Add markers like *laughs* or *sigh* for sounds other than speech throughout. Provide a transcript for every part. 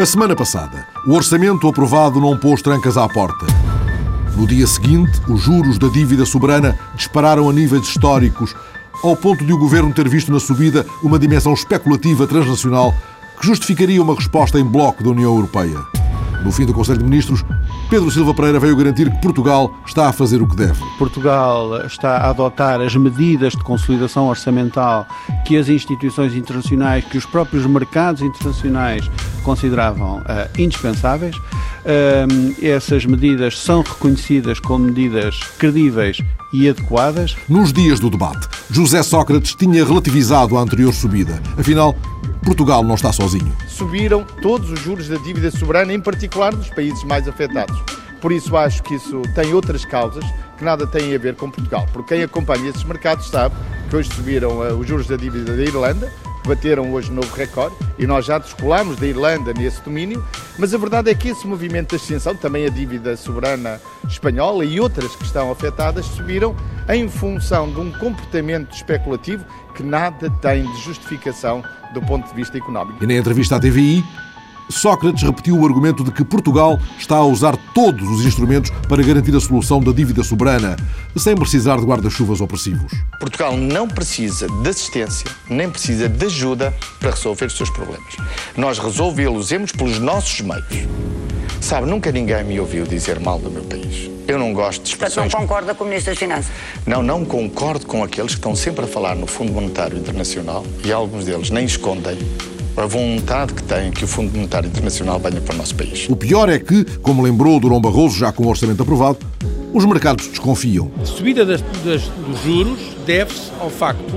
A semana passada, o orçamento aprovado não pôs trancas à porta. No dia seguinte, os juros da dívida soberana dispararam a níveis históricos, ao ponto de o governo ter visto na subida uma dimensão especulativa transnacional que justificaria uma resposta em bloco da União Europeia. No fim do Conselho de Ministros, Pedro Silva Pereira veio garantir que Portugal está a fazer o que deve. Portugal está a adotar as medidas de consolidação orçamental que as instituições internacionais, que os próprios mercados internacionais consideravam uh, indispensáveis. Uh, essas medidas são reconhecidas como medidas credíveis e adequadas. Nos dias do debate, José Sócrates tinha relativizado a anterior subida. Afinal, Portugal não está sozinho. Subiram todos os juros da dívida soberana, em particular dos países mais afetados. Por isso acho que isso tem outras causas que nada têm a ver com Portugal. Porque quem acompanha esses mercados sabe que hoje subiram uh, os juros da dívida da Irlanda, bateram hoje novo recorde e nós já descolámos da Irlanda nesse domínio, mas a verdade é que esse movimento de ascensão, também a dívida soberana espanhola e outras que estão afetadas, subiram em função de um comportamento especulativo que nada tem de justificação do ponto de vista económico. E na entrevista à TVI, Sócrates repetiu o argumento de que Portugal está a usar todos os instrumentos para garantir a solução da dívida soberana, sem precisar de guarda-chuvas opressivos. Portugal não precisa de assistência, nem precisa de ajuda para resolver os seus problemas. Nós resolvê-los pelos nossos meios. Sabe, nunca ninguém me ouviu dizer mal do meu país. Eu não gosto de expressões... Portanto, não concorda com o Ministro das Finanças? Não, não concordo com aqueles que estão sempre a falar no Fundo Monetário Internacional e alguns deles nem escondem a vontade que tem que o Fundo Monetário Internacional venha para o nosso país. O pior é que, como lembrou Durão Barroso, já com o orçamento aprovado, os mercados desconfiam. A subida das, das, dos juros deve-se ao facto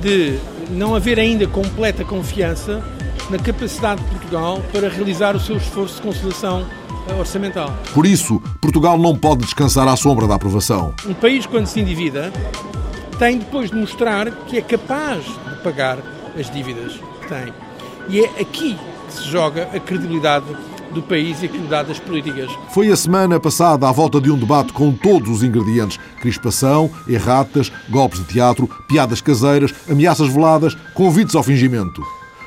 de não haver ainda completa confiança na capacidade de Portugal para realizar o seu esforço de consolidação orçamental. Por isso, Portugal não pode descansar à sombra da aprovação. Um país, quando se endivida, tem depois de mostrar que é capaz de pagar as dívidas que tem. E é aqui que se joga a credibilidade do país e a credibilidade das políticas. Foi a semana passada à volta de um debate com todos os ingredientes: crispação, erratas, golpes de teatro, piadas caseiras, ameaças veladas, convites ao fingimento.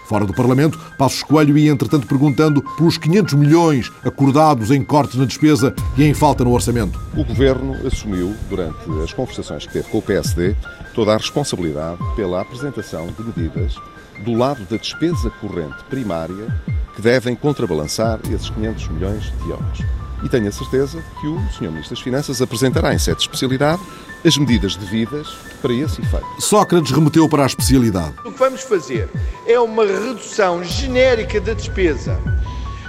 Fora do Parlamento, Passos Coelho ia, entretanto, perguntando pelos 500 milhões acordados em cortes na despesa e em falta no orçamento. O Governo assumiu, durante as conversações que teve com o PSD, toda a responsabilidade pela apresentação de medidas do lado da despesa corrente primária que devem contrabalançar esses 500 milhões de euros. E tenho a certeza que o Sr. Ministro das Finanças apresentará em sede de especialidade as medidas devidas para esse efeito. Sócrates remeteu para a especialidade. O que vamos fazer é uma redução genérica da despesa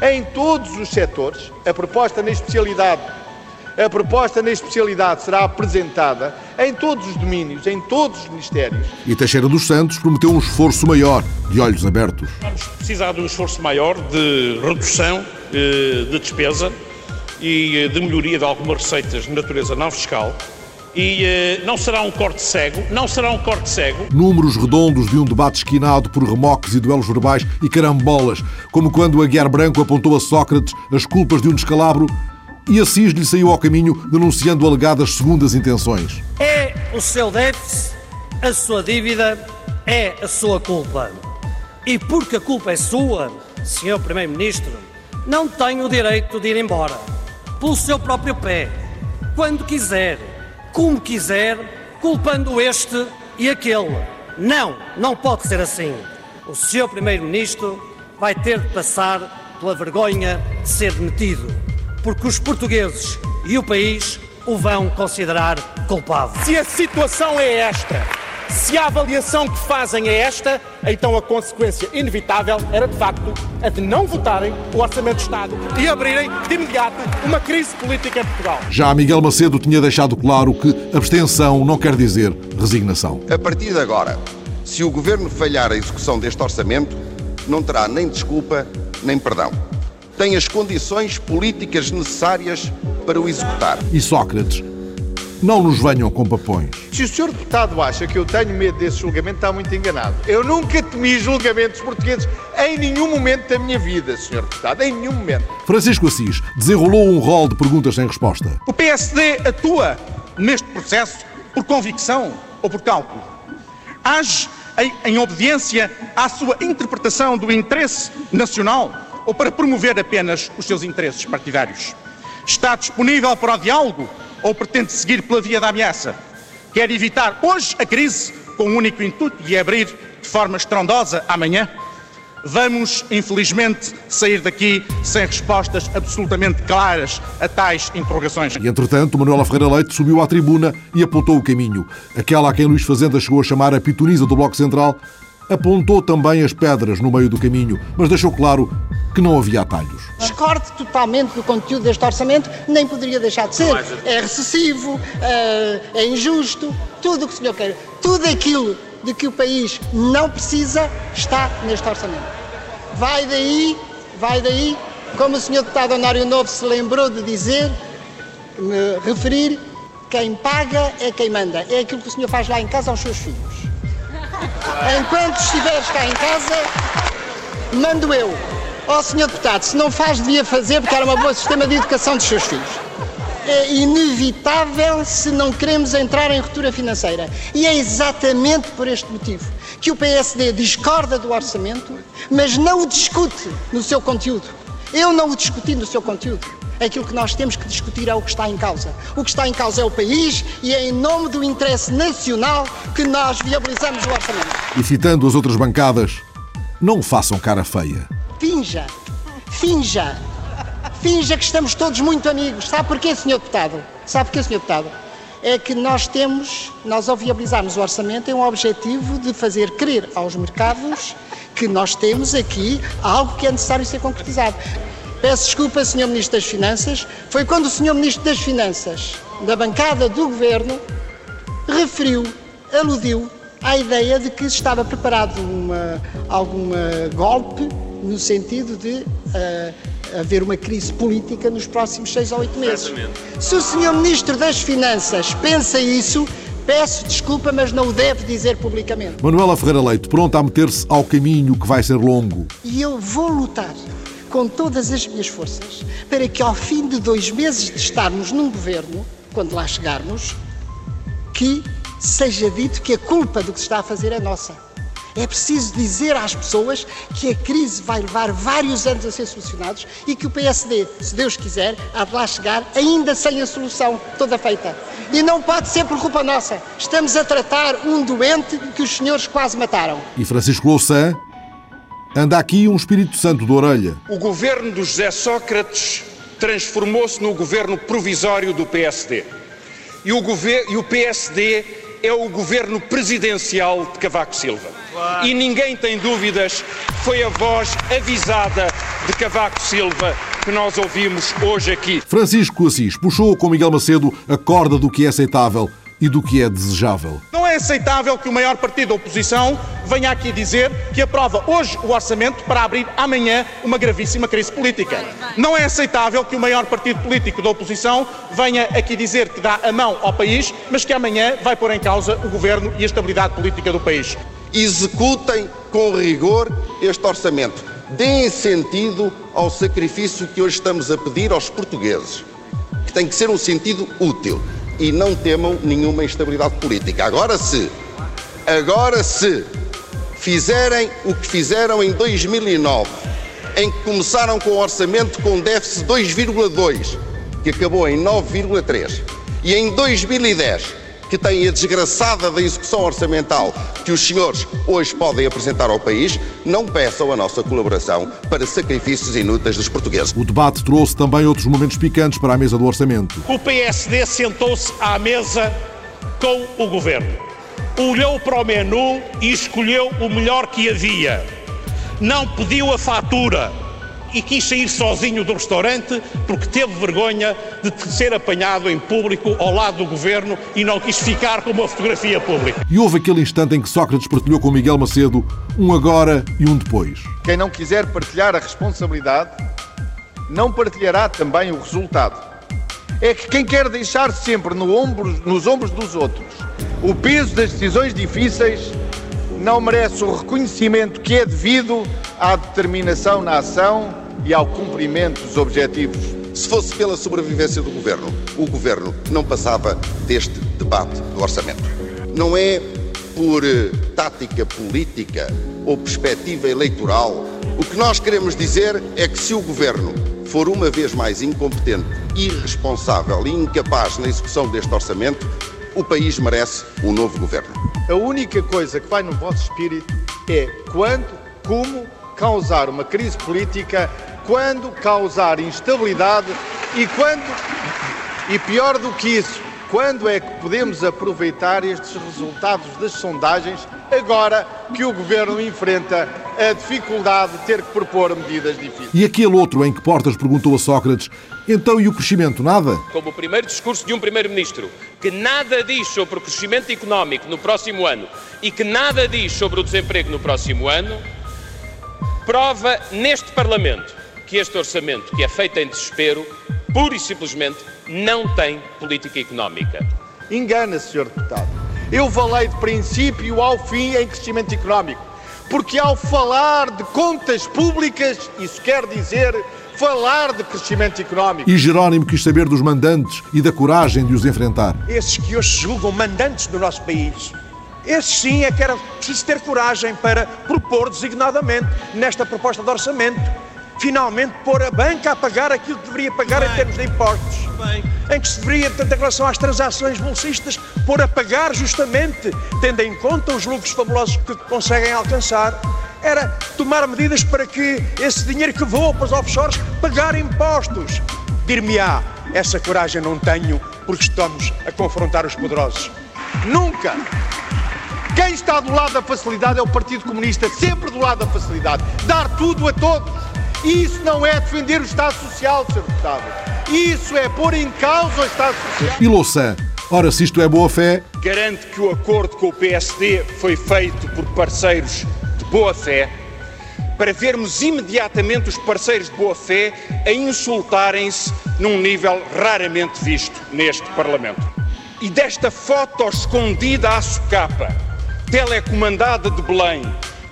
em todos os setores. A proposta na especialidade a proposta na especialidade será apresentada em todos os domínios, em todos os ministérios. E Teixeira dos Santos prometeu um esforço maior, de olhos abertos. Vamos precisar de um esforço maior de redução eh, de despesa e eh, de melhoria de algumas receitas de natureza não fiscal. E eh, não será um corte cego, não será um corte cego. Números redondos de um debate esquinado por remoques e duelos verbais e carambolas, como quando a Guiar Branco apontou a Sócrates as culpas de um descalabro e Assis lhe saiu ao caminho denunciando alegadas segundas intenções. É o seu déficit, a sua dívida, é a sua culpa. E porque a culpa é sua, Sr. Primeiro-Ministro, não tem o direito de ir embora. Pelo seu próprio pé, quando quiser, como quiser, culpando este e aquele. Não, não pode ser assim. O Sr. Primeiro-Ministro vai ter de passar pela vergonha de ser demitido porque os portugueses e o país o vão considerar culpado. Se a situação é esta, se a avaliação que fazem é esta, então a consequência inevitável era, de facto, a de não votarem o Orçamento de Estado e abrirem de imediato uma crise política em Portugal. Já Miguel Macedo tinha deixado claro que abstenção não quer dizer resignação. A partir de agora, se o Governo falhar a execução deste orçamento, não terá nem desculpa nem perdão tem as condições políticas necessárias para o executar. E Sócrates, não nos venham com papões. Se o senhor deputado acha que eu tenho medo desse julgamento, está muito enganado. Eu nunca temi julgamentos portugueses em nenhum momento da minha vida, senhor deputado, em nenhum momento. Francisco Assis desenrolou um rol de perguntas sem resposta. O PSD atua neste processo por convicção ou por cálculo? Age em, em obediência à sua interpretação do interesse nacional ou para promover apenas os seus interesses partidários? Está disponível para o diálogo ou pretende seguir pela via da ameaça? Quer evitar hoje a crise com o um único intuito de abrir de forma estrondosa amanhã? Vamos, infelizmente, sair daqui sem respostas absolutamente claras a tais interrogações. E, entretanto, Manuela Ferreira Leite subiu à tribuna e apontou o caminho. Aquela a quem Luís Fazenda chegou a chamar a pitonisa do Bloco Central, apontou também as pedras no meio do caminho, mas deixou claro que não havia atalhos. Discordo totalmente do conteúdo deste orçamento, nem poderia deixar de ser. É recessivo, eh, é injusto, tudo o que o senhor quer. Tudo aquilo de que o país não precisa está neste orçamento. Vai daí, vai daí, como o senhor deputado Honário Novo se lembrou de dizer, me referir, quem paga é quem manda. É aquilo que o senhor faz lá em casa aos seus filhos. Enquanto estiveres cá em casa, mando eu. Ó oh, senhor deputado, se não faz, devia fazer porque era um bom sistema de educação dos seus filhos é inevitável se não queremos entrar em ruptura financeira. E é exatamente por este motivo que o PSD discorda do orçamento, mas não o discute no seu conteúdo. Eu não o discuti no seu conteúdo. Aquilo que nós temos que discutir é o que está em causa. O que está em causa é o país e é em nome do interesse nacional que nós viabilizamos o orçamento. E citando as outras bancadas, não façam cara feia. Finja, finja finja que estamos todos muito amigos. Sabe porquê, Sr. Deputado? Sabe porquê, Sr. Deputado? É que nós temos, nós ao viabilizarmos o orçamento, é um objetivo de fazer crer aos mercados que nós temos aqui algo que é necessário ser concretizado. Peço desculpa, Sr. Ministro das Finanças, foi quando o Sr. Ministro das Finanças, da bancada do Governo, referiu, aludiu à ideia de que estava preparado uma, algum golpe no sentido de uh, haver uma crise política nos próximos seis ou oito meses. Exatamente. Se o Sr. Ministro das Finanças pensa isso, peço desculpa, mas não o deve dizer publicamente. Manuela Ferreira Leite, pronta a meter-se ao caminho que vai ser longo. E eu vou lutar com todas as minhas forças para que ao fim de dois meses de estarmos num governo, quando lá chegarmos, que seja dito que a culpa do que se está a fazer é nossa é preciso dizer às pessoas que a crise vai levar vários anos a ser solucionados e que o PSD, se Deus quiser, há de lá chegar ainda sem a solução toda feita. E não pode ser por culpa nossa. Estamos a tratar um doente que os senhores quase mataram. E Francisco Louçã anda aqui um Espírito Santo de orelha. O governo do José Sócrates transformou-se no governo provisório do PSD. E o, e o PSD é o governo presidencial de Cavaco Silva. E ninguém tem dúvidas, foi a voz avisada de Cavaco Silva que nós ouvimos hoje aqui. Francisco Assis puxou com Miguel Macedo a corda do que é aceitável e do que é desejável. Não é aceitável que o maior partido da oposição venha aqui dizer que aprova hoje o orçamento para abrir amanhã uma gravíssima crise política. Não é aceitável que o maior partido político da oposição venha aqui dizer que dá a mão ao país, mas que amanhã vai pôr em causa o governo e a estabilidade política do país executem com rigor este orçamento. Deem sentido ao sacrifício que hoje estamos a pedir aos portugueses, que tem que ser um sentido útil e não temam nenhuma instabilidade política. Agora se, agora se fizerem o que fizeram em 2009, em que começaram com o orçamento com déficit 2,2, que acabou em 9,3, e em 2010 que tem a desgraçada da execução orçamental que os senhores hoje podem apresentar ao país, não peçam a nossa colaboração para sacrifícios inúteis dos portugueses. O debate trouxe também outros momentos picantes para a mesa do orçamento. O PSD sentou-se à mesa com o governo. Olhou para o menu e escolheu o melhor que havia. Não pediu a fatura e quis sair sozinho do restaurante porque teve vergonha de ser apanhado em público ao lado do governo e não quis ficar com uma fotografia pública. E houve aquele instante em que Sócrates partilhou com Miguel Macedo um agora e um depois. Quem não quiser partilhar a responsabilidade, não partilhará também o resultado. É que quem quer deixar sempre no ombro, nos ombros dos outros o peso das decisões difíceis não merece o reconhecimento que é devido à determinação na ação e ao cumprimento dos objetivos. Se fosse pela sobrevivência do governo, o governo não passava deste debate do orçamento. Não é por eh, tática política ou perspectiva eleitoral O que nós queremos dizer é que se o governo for uma vez mais incompetente, irresponsável e incapaz na execução deste orçamento, o país merece um novo governo. A única coisa que vai no vosso espírito é quando, como causar uma crise política, quando causar instabilidade e quando, e pior do que isso, quando é que podemos aproveitar estes resultados das sondagens agora que o governo enfrenta a dificuldade de ter que propor medidas difíceis? E aquele outro em que Portas perguntou a Sócrates: então e o crescimento? Nada? Como o primeiro discurso de um primeiro-ministro que nada diz sobre o crescimento económico no próximo ano e que nada diz sobre o desemprego no próximo ano, prova neste Parlamento que este orçamento, que é feito em desespero, pura e simplesmente não tem política económica. Engana-se, Sr. Deputado. Eu falei de princípio ao fim em crescimento económico. Porque ao falar de contas públicas, isso quer dizer falar de crescimento económico. E Jerónimo quis saber dos mandantes e da coragem de os enfrentar. Esses que hoje julgam mandantes do nosso país, esses sim é que era preciso ter coragem para propor designadamente nesta proposta de orçamento finalmente pôr a banca a pagar aquilo que deveria pagar Bem. em termos de impostos. Bem. Em que se deveria, portanto, em relação às transações bolsistas, pôr a pagar justamente, tendo em conta os lucros fabulosos que conseguem alcançar, era tomar medidas para que esse dinheiro que voa para os offshores pagar impostos. Dir-me-á, essa coragem não tenho porque estamos a confrontar os poderosos. Nunca! Quem está do lado da facilidade é o Partido Comunista, sempre do lado da facilidade. Dar tudo a todos. Isso não é defender o Estado Social, Sr. Deputado. Isso é pôr em causa o Estado Social. E Louçã? Ora, se isto é boa fé. Garante que o acordo com o PSD foi feito por parceiros de boa fé, para vermos imediatamente os parceiros de boa fé a insultarem-se num nível raramente visto neste Parlamento. E desta foto escondida à socapa, telecomandada de Belém,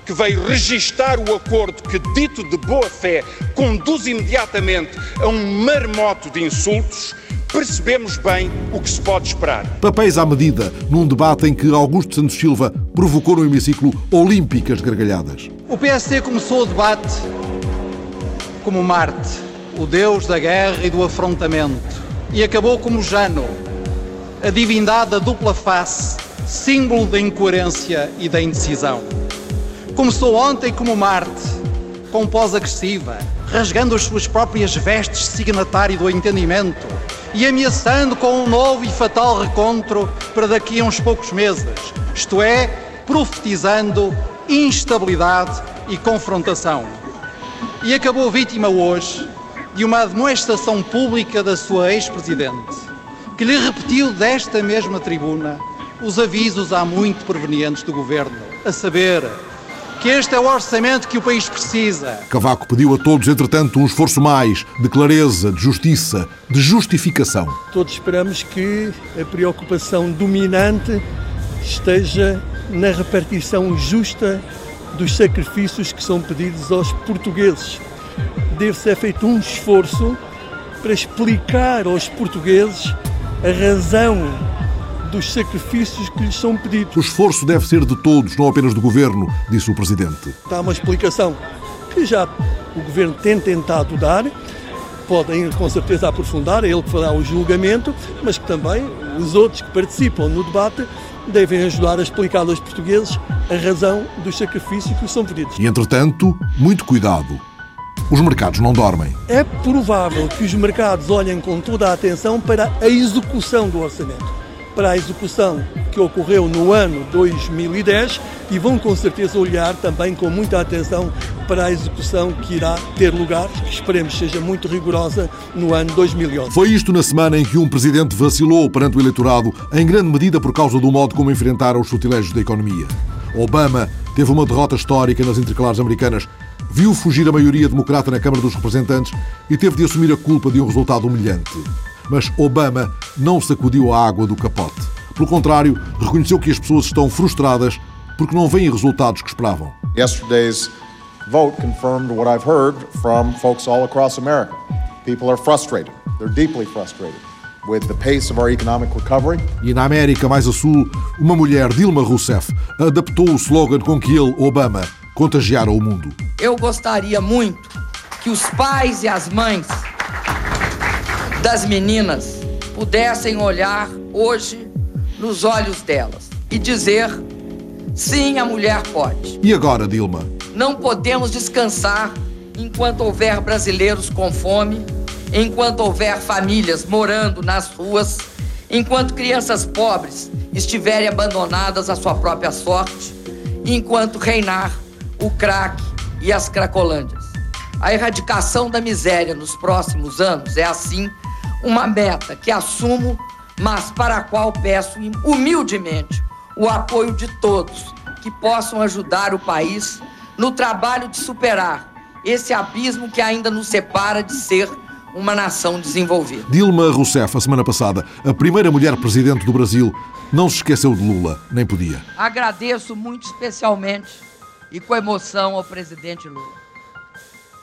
que veio registar o acordo que, dito de boa fé, conduz imediatamente a um marmoto de insultos, percebemos bem o que se pode esperar. Papéis à medida, num debate em que Augusto Santos Silva provocou no hemiciclo olímpicas gargalhadas. O PSD começou o debate como Marte, o deus da guerra e do afrontamento, e acabou como Jano, a divindade da dupla face, símbolo da incoerência e da indecisão. Começou ontem como Marte, com pós-agressiva, rasgando as suas próprias vestes signatário do entendimento e ameaçando com um novo e fatal recontro para daqui a uns poucos meses, isto é, profetizando instabilidade e confrontação. E acabou vítima hoje de uma admoestação pública da sua ex-presidente, que lhe repetiu desta mesma tribuna os avisos há muito provenientes do governo, a saber, que este é o orçamento que o país precisa. Cavaco pediu a todos, entretanto, um esforço mais de clareza, de justiça, de justificação. Todos esperamos que a preocupação dominante esteja na repartição justa dos sacrifícios que são pedidos aos portugueses. Deve ser feito um esforço para explicar aos portugueses a razão dos sacrifícios que lhes são pedidos. O esforço deve ser de todos, não apenas do governo, disse o presidente. Está uma explicação que já o governo tem tentado dar. Podem com certeza aprofundar, é ele que fará o julgamento, mas que também os outros que participam no debate devem ajudar a explicar aos portugueses a razão dos sacrifícios que lhes são pedidos. E entretanto, muito cuidado. Os mercados não dormem. É provável que os mercados olhem com toda a atenção para a execução do orçamento para a execução que ocorreu no ano 2010 e vão com certeza olhar também com muita atenção para a execução que irá ter lugar, que esperemos seja muito rigorosa, no ano 2011. Foi isto na semana em que um presidente vacilou perante o eleitorado, em grande medida por causa do modo como enfrentaram os sortilégios da economia. Obama teve uma derrota histórica nas intercalares americanas, viu fugir a maioria democrata na Câmara dos Representantes e teve de assumir a culpa de um resultado humilhante mas Obama não sacudiu a água do capote. Pelo contrário, reconheceu que as pessoas estão frustradas porque não veem resultados que esperavam. Yesterday's vote confirmed what I've heard from folks all across America. People are frustrated. They're deeply frustrated with the pace of our economic recovery. E na América mais a sul, uma mulher, Dilma Rousseff, adaptou o slogan com que ele, Obama, contagiara o mundo. eu gostaria muito que os pais e as mães das meninas pudessem olhar hoje nos olhos delas e dizer: sim, a mulher pode. E agora, Dilma? Não podemos descansar enquanto houver brasileiros com fome, enquanto houver famílias morando nas ruas, enquanto crianças pobres estiverem abandonadas à sua própria sorte, enquanto reinar o crack e as cracolândias. A erradicação da miséria nos próximos anos é, assim, uma meta que assumo, mas para a qual peço humildemente o apoio de todos que possam ajudar o país no trabalho de superar esse abismo que ainda nos separa de ser uma nação desenvolvida. Dilma Rousseff, a semana passada, a primeira mulher presidente do Brasil, não se esqueceu de Lula, nem podia. Agradeço muito especialmente e com emoção ao presidente Lula.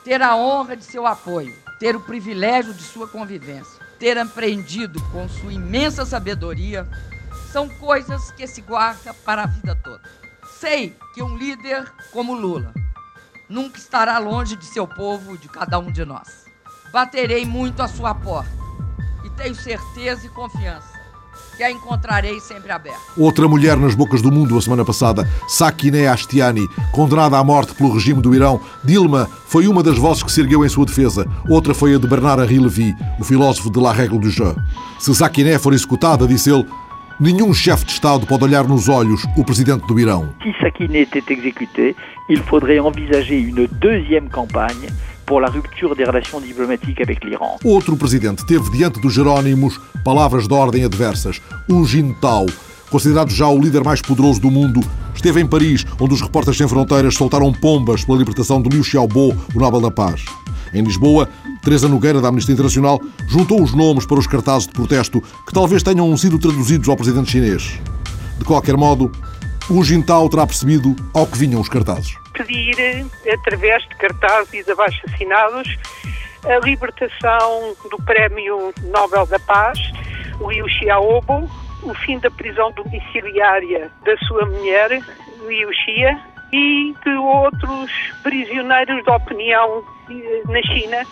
Ter a honra de seu apoio, ter o privilégio de sua convivência, ter aprendido com sua imensa sabedoria, são coisas que se guarda para a vida toda. Sei que um líder como Lula nunca estará longe de seu povo, de cada um de nós. Baterei muito à sua porta e tenho certeza e confiança que a encontrarei sempre aberta. Outra mulher nas bocas do mundo a semana passada, Sakineh Ashtiani, condenada à morte pelo regime do Irão. Dilma foi uma das vozes que se ergueu em sua defesa. Outra foi a de Bernard Henri Levy, o filósofo de La Règle du Jeu. Se Sakineh for executada, disse ele, Nenhum chefe de Estado pode olhar nos olhos o presidente do Irão. Si Sakineh était exécuté, il faudrait envisager une deuxième campagne pour la rupture des relations diplomatiques avec l'Iran. Outro presidente teve diante dos Jerónimos palavras de ordem adversas. O Jintao, considerado já o líder mais poderoso do mundo, esteve em Paris, onde os repórteres sem fronteiras soltaram pombas pela libertação de Liu Xiaobo, o Nobel da Paz. Em Lisboa, Teresa Nogueira, da Amnistia Internacional, juntou os nomes para os cartazes de protesto que talvez tenham sido traduzidos ao presidente chinês. De qualquer modo, o Jintao terá percebido ao que vinham os cartazes. Pedir, através de cartazes abaixo-assinados, a libertação do Prémio Nobel da Paz, Liu Xiaobo, o fim da prisão domiciliária da sua mulher, Liu Xia, e de outros prisioneiros de opinião na China,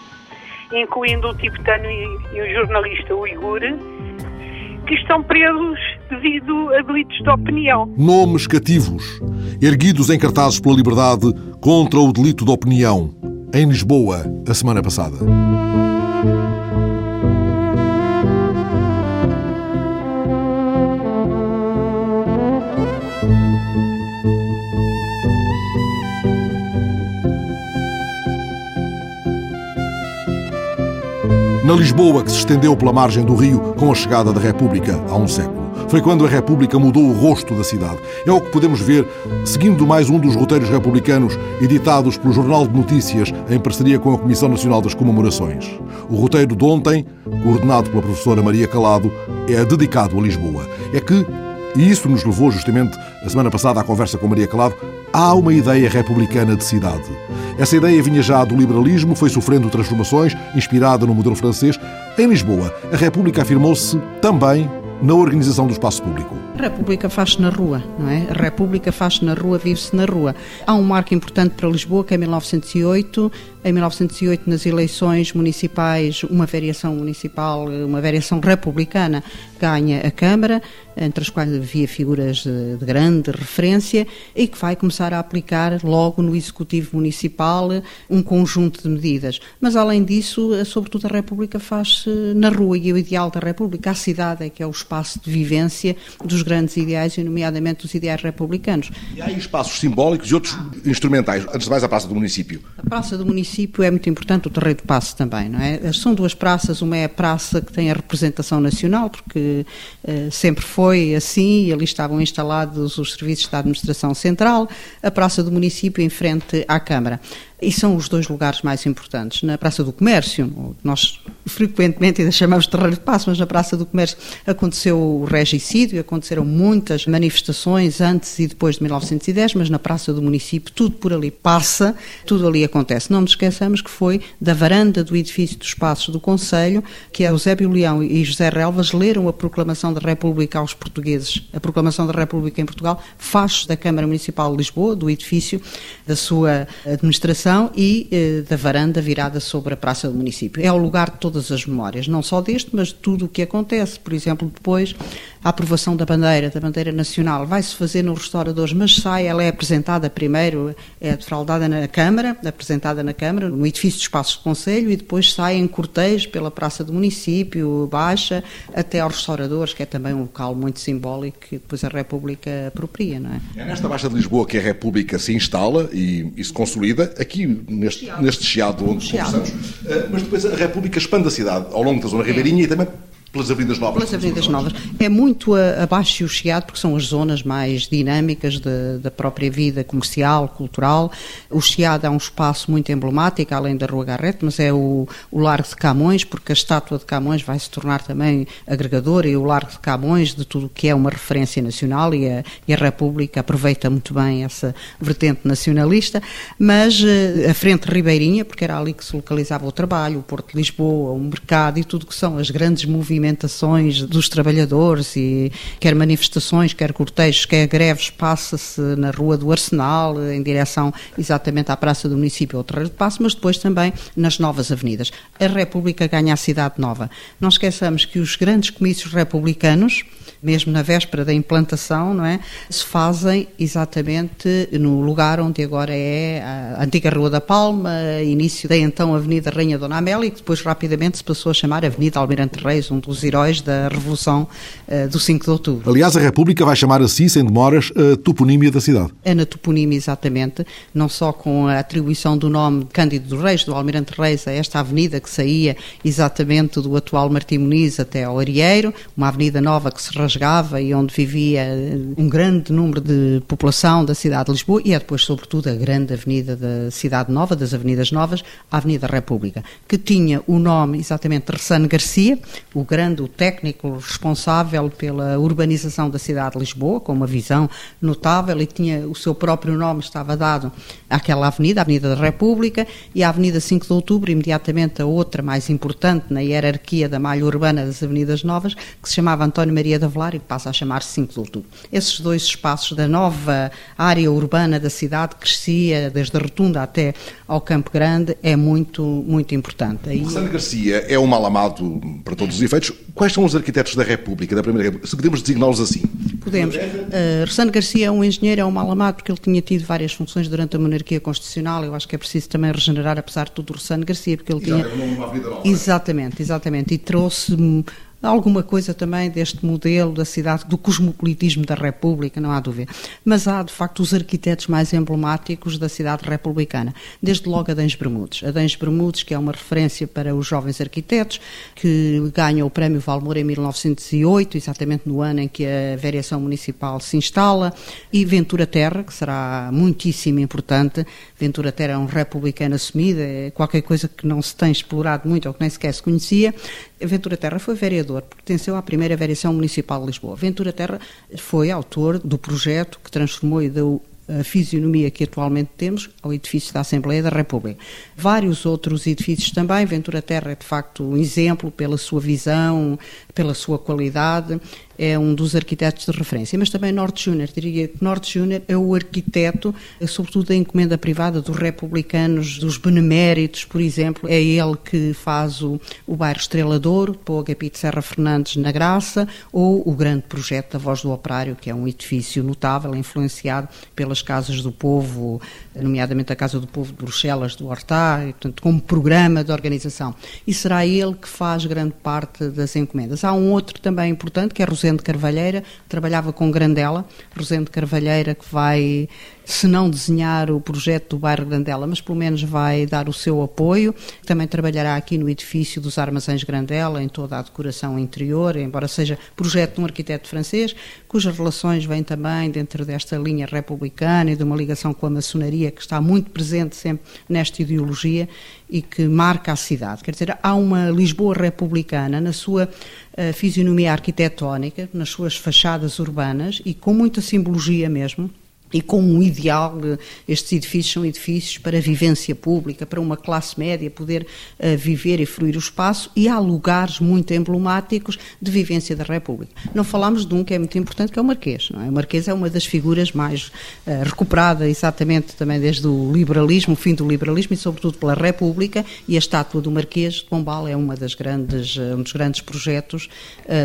incluindo o tibetano e o jornalista uigur, que estão presos devido a delitos de opinião. Nomes cativos, erguidos em cartazes pela liberdade contra o delito de opinião, em Lisboa, a semana passada. Na Lisboa que se estendeu pela margem do rio com a chegada da República há um século. Foi quando a República mudou o rosto da cidade. É o que podemos ver seguindo mais um dos roteiros republicanos editados pelo Jornal de Notícias em parceria com a Comissão Nacional das Comemorações. O roteiro de ontem, coordenado pela professora Maria Calado, é dedicado a Lisboa. É que e isso nos levou justamente, a semana passada, à conversa com Maria Calado, há uma ideia republicana de cidade. Essa ideia vinha já do liberalismo, foi sofrendo transformações, inspirada no modelo francês. Em Lisboa, a República afirmou-se também na organização do espaço público. A República faz-se na rua, não é? A República faz-se na rua, vive-se na rua. Há um marco importante para Lisboa, que é 1908. Em 1908, nas eleições municipais, uma variação municipal, uma variação republicana, ganha a Câmara, entre as quais havia figuras de, de grande referência, e que vai começar a aplicar logo no Executivo Municipal um conjunto de medidas. Mas, além disso, sobretudo a República faz-se na rua, e o ideal da República, a cidade, é que é o espaço de vivência dos grandes ideais, e nomeadamente dos ideais republicanos. E há aí espaços simbólicos e outros instrumentais, antes de mais a Praça do Município. A Praça do Município é muito importante, o Terreiro do Passo também, não é? São duas praças, uma é a praça que tem a representação nacional, porque uh, sempre foi assim, e ali estavam instalados os serviços da administração central, a Praça do Município em frente à Câmara. E são os dois lugares mais importantes. Na Praça do Comércio, nós frequentemente ainda chamamos de Terreiro de Passo, mas na Praça do Comércio aconteceu aconteceu o regicídio, aconteceram muitas manifestações antes e depois de 1910, mas na Praça do Município tudo por ali passa, tudo ali acontece. Não nos esqueçamos que foi da varanda do edifício dos Passos do Conselho que Eusébio Leão e José Relvas leram a proclamação da República aos portugueses. A proclamação da República em Portugal faz da Câmara Municipal de Lisboa, do edifício da sua administração e eh, da varanda virada sobre a Praça do Município. É o lugar de todas as memórias, não só deste, mas de tudo o que acontece. Por exemplo, depois a aprovação da bandeira, da bandeira nacional, vai-se fazer nos restauradores, mas sai, ela é apresentada primeiro, é defraudada na Câmara, apresentada na Câmara, no edifício de espaços de Conselho, e depois sai em cortejo pela Praça do Município, baixa, até aos restauradores, que é também um local muito simbólico que depois a República apropria, não é? É nesta Baixa de Lisboa que a República se instala e, e se consolida, aqui neste, chiado. neste chiado onde chiado. conversamos, uh, mas depois a República expande a cidade ao longo da zona é. ribeirinha e também pelas Avenidas Novas. Pelas Avenidas Novas. É muito abaixo o Chiado, porque são as zonas mais dinâmicas de, da própria vida comercial, cultural. O Chiado é um espaço muito emblemático, além da Rua Garrete, mas é o, o Largo de Camões, porque a estátua de Camões vai se tornar também agregadora e o Largo de Camões de tudo o que é uma referência nacional e a, e a República aproveita muito bem essa vertente nacionalista, mas eh, a frente ribeirinha, porque era ali que se localizava o trabalho, o Porto de Lisboa, o mercado e tudo que são as grandes movimentações movimentações dos trabalhadores e quer manifestações, quer cortejos, quer greves, passa-se na Rua do Arsenal, em direção exatamente à Praça do Município ou Terreiro de Passo, mas depois também nas novas avenidas. A República ganha a cidade nova. Não esqueçamos que os grandes comícios republicanos, mesmo na véspera da implantação, não é, se fazem exatamente no lugar onde agora é a antiga Rua da Palma, início da então Avenida Rainha Dona Amélia, que depois rapidamente se passou a chamar Avenida Almirante Reis, um dos heróis da Revolução uh, do 5 de Outubro. Aliás, a República vai chamar a si, sem demoras, a toponímia da cidade. É na toponímia, exatamente, não só com a atribuição do nome de Cândido dos Reis, do Almirante Reis, a esta avenida que saía exatamente do atual Martim Muniz até ao Arieiro, uma avenida nova que se rasgava e onde vivia um grande número de população da cidade de Lisboa e é depois, sobretudo, a grande avenida da Cidade Nova, das Avenidas Novas, a Avenida República, que tinha o nome exatamente de Ressano Garcia, o grande o técnico responsável pela urbanização da cidade de Lisboa, com uma visão notável e tinha o seu próprio nome, estava dado àquela avenida, a Avenida da República, e a Avenida 5 de Outubro, imediatamente a outra mais importante na hierarquia da malha urbana das Avenidas Novas, que se chamava António Maria de Avelar e passa a chamar-se 5 de Outubro. Esses dois espaços da nova área urbana da cidade crescia desde a Rotunda até ao Campo Grande é muito, muito importante. Aí... Garcia é um mal amado para todos os efeitos, Quais são os arquitetos da República, da Primeira República? Se podemos designá-los assim? Podemos. Uh, Garcia é um engenheiro, é um mal amado, porque ele tinha tido várias funções durante a monarquia constitucional. Eu acho que é preciso também regenerar, apesar de tudo, o Ressano Garcia, porque ele tinha. Exatamente, exatamente. E trouxe alguma coisa também deste modelo da cidade, do cosmopolitismo da República, não há dúvida. Mas há, de facto, os arquitetos mais emblemáticos da cidade republicana. Desde logo Adães Bermudes. Adães Bermudes, que é uma referência para os jovens arquitetos, que ganha o Prémio Valmor em 1908, exatamente no ano em que a variação municipal se instala, e Ventura Terra, que será muitíssimo importante. Ventura Terra é um republicano assumido, é qualquer coisa que não se tem explorado muito ou que nem sequer se conhecia. Ventura Terra foi vereador, pertenceu à primeira variação municipal de Lisboa. Ventura Terra foi autor do projeto que transformou e deu a fisionomia que atualmente temos ao edifício da Assembleia da República. Vários outros edifícios também, Ventura Terra é de facto um exemplo pela sua visão, pela sua qualidade, é um dos arquitetos de referência, mas também Norte Júnior. Diria que Norte Júnior é o arquiteto, sobretudo da encomenda privada dos republicanos, dos beneméritos, por exemplo. É ele que faz o, o bairro Estrela Douro, o Agapito Serra Fernandes na Graça, ou o grande projeto da Voz do Operário, que é um edifício notável, influenciado pelas casas do povo, nomeadamente a Casa do Povo de Bruxelas, do Hortá, portanto, como programa de organização. E será ele que faz grande parte das encomendas. Há um outro também importante, que é Rosendo Carvalheira, trabalhava com Grandela, Rosendo Carvalheira, que vai se não desenhar o projeto do bairro Grandela, mas pelo menos vai dar o seu apoio. Também trabalhará aqui no edifício dos Armazéns Grandela, em toda a decoração interior, embora seja projeto de um arquiteto francês, cujas relações vêm também dentro desta linha republicana e de uma ligação com a maçonaria que está muito presente sempre nesta ideologia e que marca a cidade. Quer dizer, há uma Lisboa republicana na sua uh, fisionomia arquitetónica, nas suas fachadas urbanas e com muita simbologia mesmo e com um ideal, estes edifícios são edifícios para a vivência pública, para uma classe média poder uh, viver e fruir o espaço, e há lugares muito emblemáticos de vivência da República. Não falamos de um que é muito importante, que é o Marquês. Não é? O Marquês é uma das figuras mais uh, recuperada, exatamente também desde o liberalismo, o fim do liberalismo, e sobretudo pela República, e a estátua do Marquês de Pombal é uma das grandes, um dos grandes projetos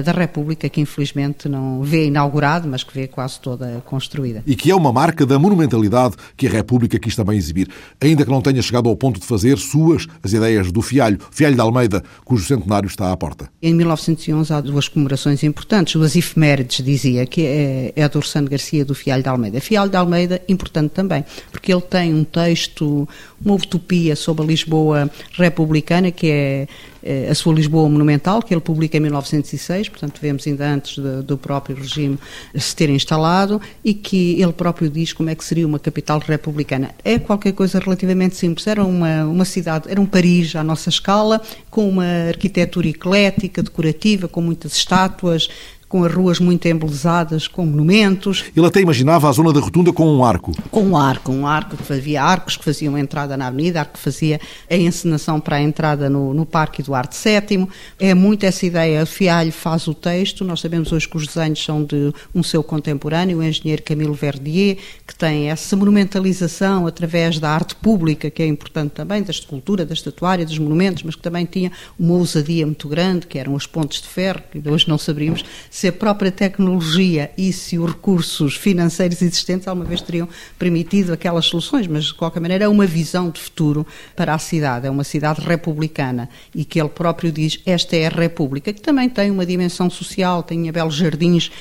da República, que infelizmente não vê inaugurado, mas que vê quase toda construída. E que é uma marca da monumentalidade que a República quis também exibir, ainda que não tenha chegado ao ponto de fazer suas as ideias do Fialho, Fialho de Almeida, cujo centenário está à porta. Em 1911 há duas comemorações importantes, duas efemérides, dizia, que é, é a do Garcia do Fialho de Almeida. Fialho de Almeida, importante também, porque ele tem um texto, uma utopia sobre a Lisboa republicana, que é eh, a sua Lisboa Monumental, que ele publica em 1906, portanto vemos ainda antes de, do próprio regime se ter instalado, e que ele próprio diz como é que seria uma capital republicana. É qualquer coisa relativamente simples, era uma, uma cidade, era um Paris à nossa escala, com uma arquitetura eclética, decorativa, com muitas estátuas, com as ruas muito embelezadas, com monumentos. Ele até imaginava a zona da rotunda com um arco. Com um arco, um arco que havia arcos que faziam a entrada na avenida, arco que fazia a encenação para a entrada no, no Parque Eduardo VII. É muito essa ideia, a Fialho faz o texto, nós sabemos hoje que os desenhos são de um seu contemporâneo, o engenheiro Camilo Verdier, que tem essa monumentalização através da arte pública, que é importante também, da escultura, da estatuária, dos monumentos, mas que também tinha uma ousadia muito grande, que eram as pontes de ferro, que hoje não saberíamos se se a própria tecnologia e se os recursos financeiros existentes alguma vez teriam permitido aquelas soluções, mas de qualquer maneira é uma visão de futuro para a cidade, é uma cidade republicana e que ele próprio diz esta é a República, que também tem uma dimensão social, tinha belos jardins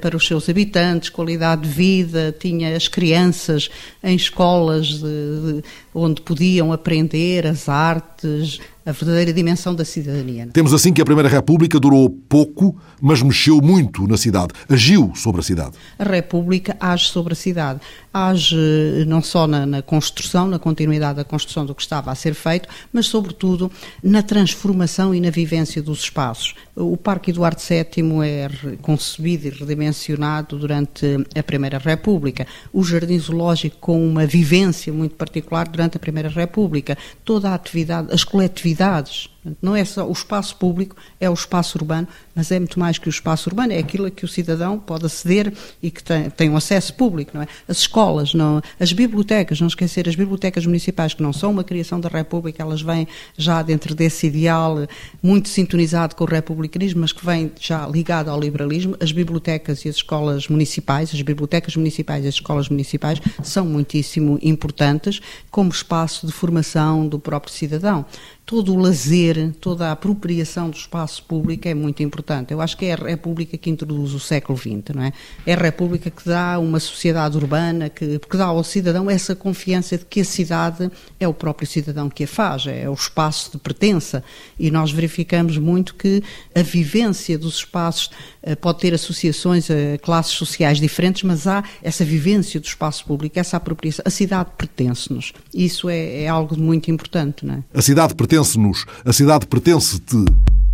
para os seus habitantes, qualidade de vida, tinha as crianças em escolas de, de, onde podiam aprender as artes, a verdadeira dimensão da cidadania. Temos assim que a Primeira República durou pouco, mas mexeu muito na cidade, agiu sobre a cidade. A República age sobre a cidade. Age eh, não só na, na construção, na continuidade da construção do que estava a ser feito, mas sobretudo na transformação e na vivência dos espaços. O Parque Eduardo VII é concebido e redimensionado durante a Primeira República. O Jardim Zoológico com uma vivência muito particular durante a Primeira República. Toda a atividade, as coletividades não é só o espaço público, é o espaço urbano, mas é muito mais que o espaço urbano, é aquilo a que o cidadão pode aceder e que tem, tem um acesso público, não é? As escolas, não, as bibliotecas, não esquecer, as bibliotecas municipais, que não são uma criação da República, elas vêm já dentro desse ideal muito sintonizado com o republicanismo, mas que vem já ligado ao liberalismo. As bibliotecas e as escolas municipais, as bibliotecas municipais e as escolas municipais são muitíssimo importantes como espaço de formação do próprio cidadão todo o lazer, toda a apropriação do espaço público é muito importante. Eu acho que é a República que introduz o século XX, não é? É a República que dá uma sociedade urbana, que, que dá ao cidadão essa confiança de que a cidade é o próprio cidadão que a faz, é o espaço de pertença. E nós verificamos muito que a vivência dos espaços eh, pode ter associações a classes sociais diferentes, mas há essa vivência do espaço público, essa apropriação. A cidade pertence-nos. Isso é, é algo muito importante, não é? A cidade pertence pertence-nos, a cidade pertence-te.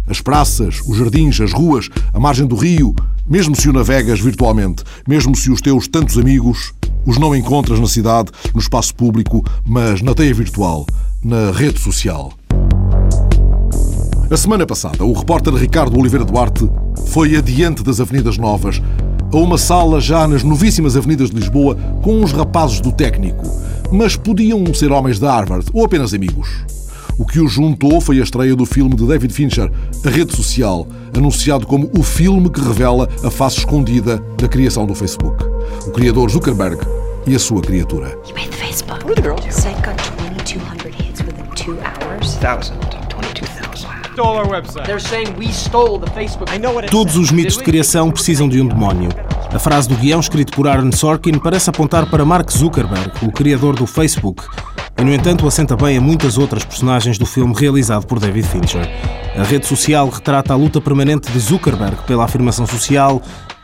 As praças, os jardins, as ruas, a margem do rio, mesmo se o navegas virtualmente, mesmo se os teus tantos amigos os não encontras na cidade, no espaço público, mas na teia virtual, na rede social. A semana passada, o repórter Ricardo Oliveira Duarte foi adiante das Avenidas Novas, a uma sala já nas novíssimas avenidas de Lisboa, com uns rapazes do técnico, mas podiam ser homens de Harvard ou apenas amigos. O que o juntou foi a estreia do filme de David Fincher, A Rede Social, anunciado como o filme que revela a face escondida da criação do Facebook. O criador Zuckerberg e a sua criatura. Todos os mitos de criação precisam de um demónio. A frase do guião escrito por Aaron Sorkin parece apontar para Mark Zuckerberg, o criador do Facebook, e no entanto assenta bem a muitas outras personagens do filme realizado por David Fincher. A rede social retrata a luta permanente de Zuckerberg pela afirmação social,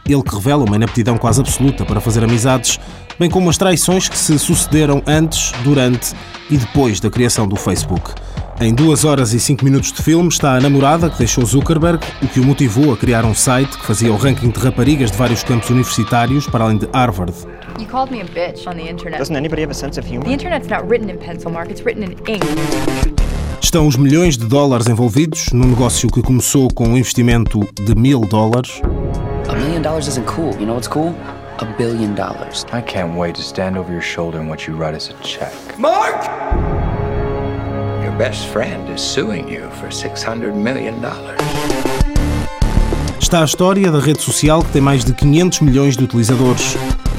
ele que revela uma inaptidão quase absoluta para fazer amizades, bem como as traições que se sucederam antes, durante e depois da criação do Facebook. Em 2 horas e 5 minutos de filme está a namorada que deixou Zuckerberg, o que o motivou a criar um site que fazia o ranking de raparigas de vários campos universitários, para além de Harvard. You called me a bitch on the internet. Doesn't anybody have a sense of humor? The internet's not written in pencil, Mark. It's written in ink. Estão os milhões de dólares envolvidos num negócio que começou com um investimento de mil dólares. A million dollars isn't cool. You know what's cool? A billion dollars. I can't wait to stand over your shoulder and watch you write us a check. Mark! Best friend is suing you for $600 million. Está a história da rede social que tem mais de 500 milhões de utilizadores.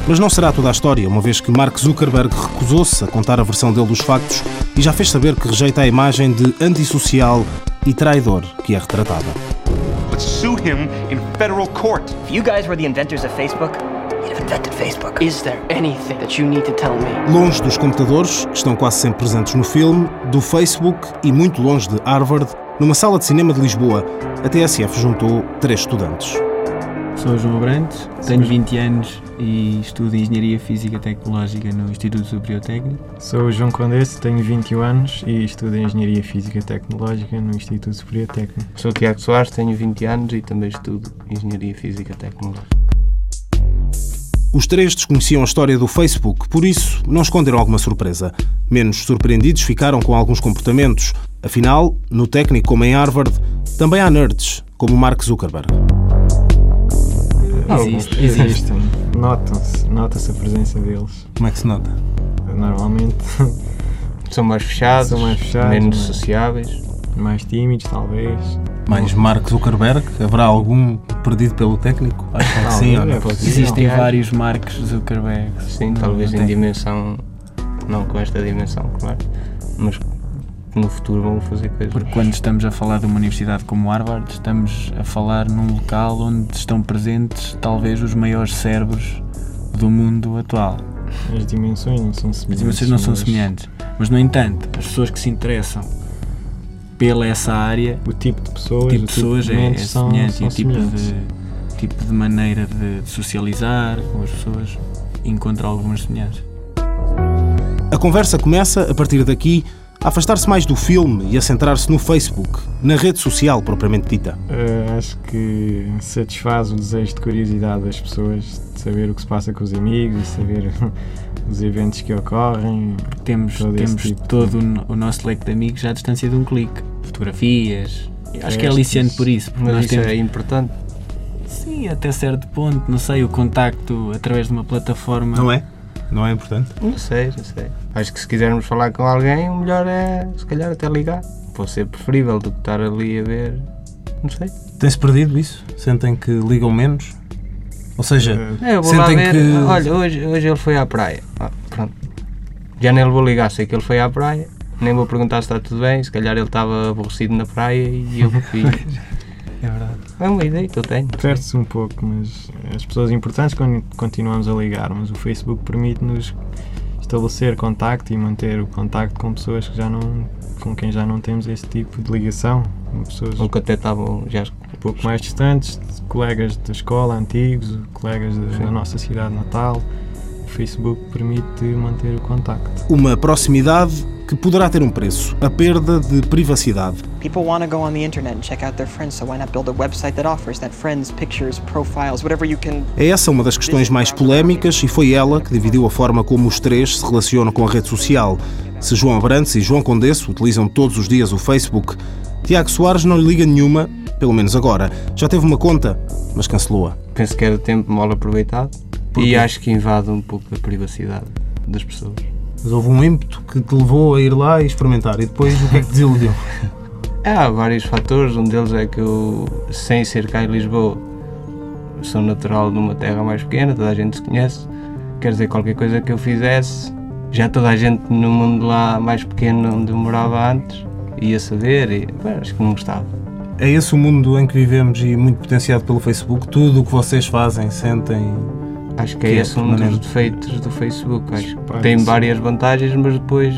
Mas não será toda a história, uma vez que Mark Zuckerberg recusou-se a contar a versão dele dos factos e já fez saber que rejeita a imagem de antissocial e traidor que é retratada. Let's sue him in federal court. If you guys were the inventors of Facebook, Longe dos computadores, que estão quase sempre presentes no filme, do Facebook e muito longe de Harvard, numa sala de cinema de Lisboa, a TSF juntou três estudantes. Sou João Abrantes, tenho 20 anos e estudo Engenharia Física Tecnológica no Instituto Superior Técnico. Sou João Condesse, tenho 21 anos e estudo Engenharia Física Tecnológica no Instituto Superior Técnico. Sou Tiago Soares, tenho 20 anos e também estudo Engenharia Física Tecnológica. Os três desconheciam a história do Facebook, por isso não esconderam alguma surpresa. Menos surpreendidos ficaram com alguns comportamentos. Afinal, no técnico como em Harvard, também há nerds, como Mark Zuckerberg. Existe, existem. Notam-se, nota-se a presença deles. Como é que se nota? Normalmente são mais fechados, são mais fechados menos mais, sociáveis, mais tímidos, talvez. Mais Mark Zuckerberg? Haverá algum perdido pelo técnico? Acho que sim, é, Existem vários Marcos Zuckerberg. Sim, talvez em dimensão, não com esta dimensão, claro, mas no futuro vão fazer coisas. Porque quando estamos a falar de uma universidade como Harvard, estamos a falar num local onde estão presentes talvez os maiores cérebros do mundo atual. As dimensões não são semelhantes. As dimensões não são semelhantes. Mas, no entanto, as pessoas que se interessam pela essa área, o tipo de pessoas, o tipo de pessoas tipo de é, é são, semelhante são e o tipo de, tipo de maneira de, de socializar com as pessoas encontra algumas semelhanças. A conversa começa, a partir daqui, a afastar-se mais do filme e a centrar-se no Facebook, na rede social propriamente dita. Uh, acho que satisfaz o desejo de curiosidade das pessoas de saber o que se passa com os amigos e saber *laughs* os eventos que ocorrem. Temos, todo, temos tipo todo o nosso leque de amigos à distância de um clique. Fotografias. Acho que é aliciante por isso. Mas nós isso temos... é importante. Sim, até certo ponto. Não sei, o contacto através de uma plataforma. Não é? Não é importante? Não sei, não sei. Acho que se quisermos falar com alguém, o melhor é, se calhar, até ligar. Pode ser preferível do que estar ali a ver. Não sei. Tem-se perdido isso? Sentem que ligam menos? Ou seja, é, eu vou sentem lá ver, que. Olha, hoje, hoje ele foi à praia. Ah, pronto. Já nem lhe vou ligar, sei que ele foi à praia. Nem vou perguntar se está tudo bem. Se calhar ele estava aborrecido na praia e eu *laughs* fui. É verdade. É uma ideia que eu tenho. Perde-se um pouco, mas as pessoas importantes continuamos a ligar, mas o Facebook permite-nos estabelecer contacto e manter o contacto com pessoas que já não, com quem já não temos esse tipo de ligação. Pessoas Ou que até estavam já um pouco mais distantes, colegas da escola antigos, colegas da nossa cidade natal. O Facebook permite manter o contacto. Uma proximidade que poderá ter um preço, a perda de privacidade. People want to go on the internet and check out their friends, so why not build a website that offers that friends, pictures, profiles, whatever you can É essa uma das questões mais polémicas e foi ela que dividiu a forma como os três se relacionam com a rede social. Se João Abrantes e João Condesso utilizam todos os dias o Facebook, Tiago Soares não lhe liga nenhuma, pelo menos agora. Já teve uma conta, mas cancelou-a. Penso que era tempo mal aproveitado e acho que invade um pouco a privacidade das pessoas. Mas houve um ímpeto que te levou a ir lá e experimentar. E depois o que é que te desiludiu? *laughs* Há vários fatores. Um deles é que eu, sem ser cá em Lisboa, sou natural de uma terra mais pequena, toda a gente se conhece. Quer dizer, qualquer coisa que eu fizesse, já toda a gente no mundo lá mais pequeno onde eu morava antes ia saber e bem, acho que não gostava. É esse o mundo em que vivemos e muito potenciado pelo Facebook? Tudo o que vocês fazem, sentem. Acho que é esse um dos defeitos do Facebook. Acho que tem várias vantagens, mas depois,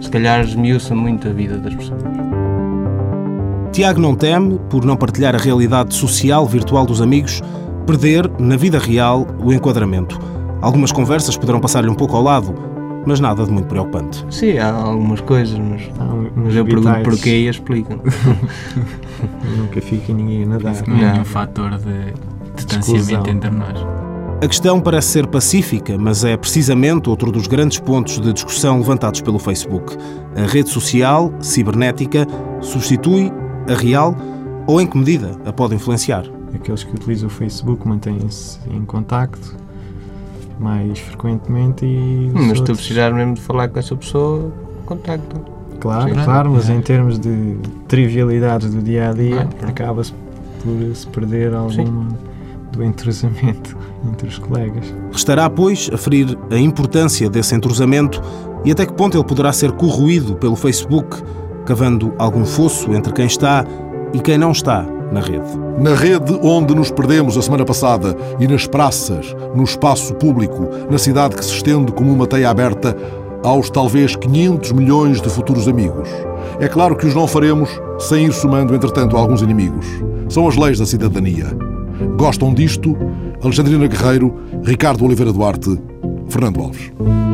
se calhar, esmiuça muito a vida das pessoas. Tiago não teme, por não partilhar a realidade social virtual dos amigos, perder, na vida real, o enquadramento. Algumas conversas poderão passar-lhe um pouco ao lado, mas nada de muito preocupante. Sim, há algumas coisas, mas, mas eu pergunto porquê e explicam. *laughs* Nunca fica ninguém a nadar. Não é um fator de distanciamento entre nós. A questão parece ser pacífica, mas é precisamente outro dos grandes pontos de discussão levantados pelo Facebook. A rede social, cibernética, substitui a real ou em que medida a pode influenciar? Aqueles que utilizam o Facebook mantêm-se em contacto mais frequentemente e. Mas se tu precisar mesmo de falar com essa pessoa, contacta. Claro, Sim, claro, mas é. em termos de trivialidades do dia a dia, ah, acaba-se por se perder alguma Sim. Do entrosamento entre os colegas. Restará, pois, aferir a importância desse entrosamento e até que ponto ele poderá ser corroído pelo Facebook, cavando algum fosso entre quem está e quem não está na rede. Na rede onde nos perdemos a semana passada e nas praças, no espaço público, na cidade que se estende como uma teia aberta aos talvez 500 milhões de futuros amigos. É claro que os não faremos sem ir somando, entretanto, alguns inimigos. São as leis da cidadania. Gostam disto? Alexandrina Guerreiro, Ricardo Oliveira Duarte, Fernando Alves.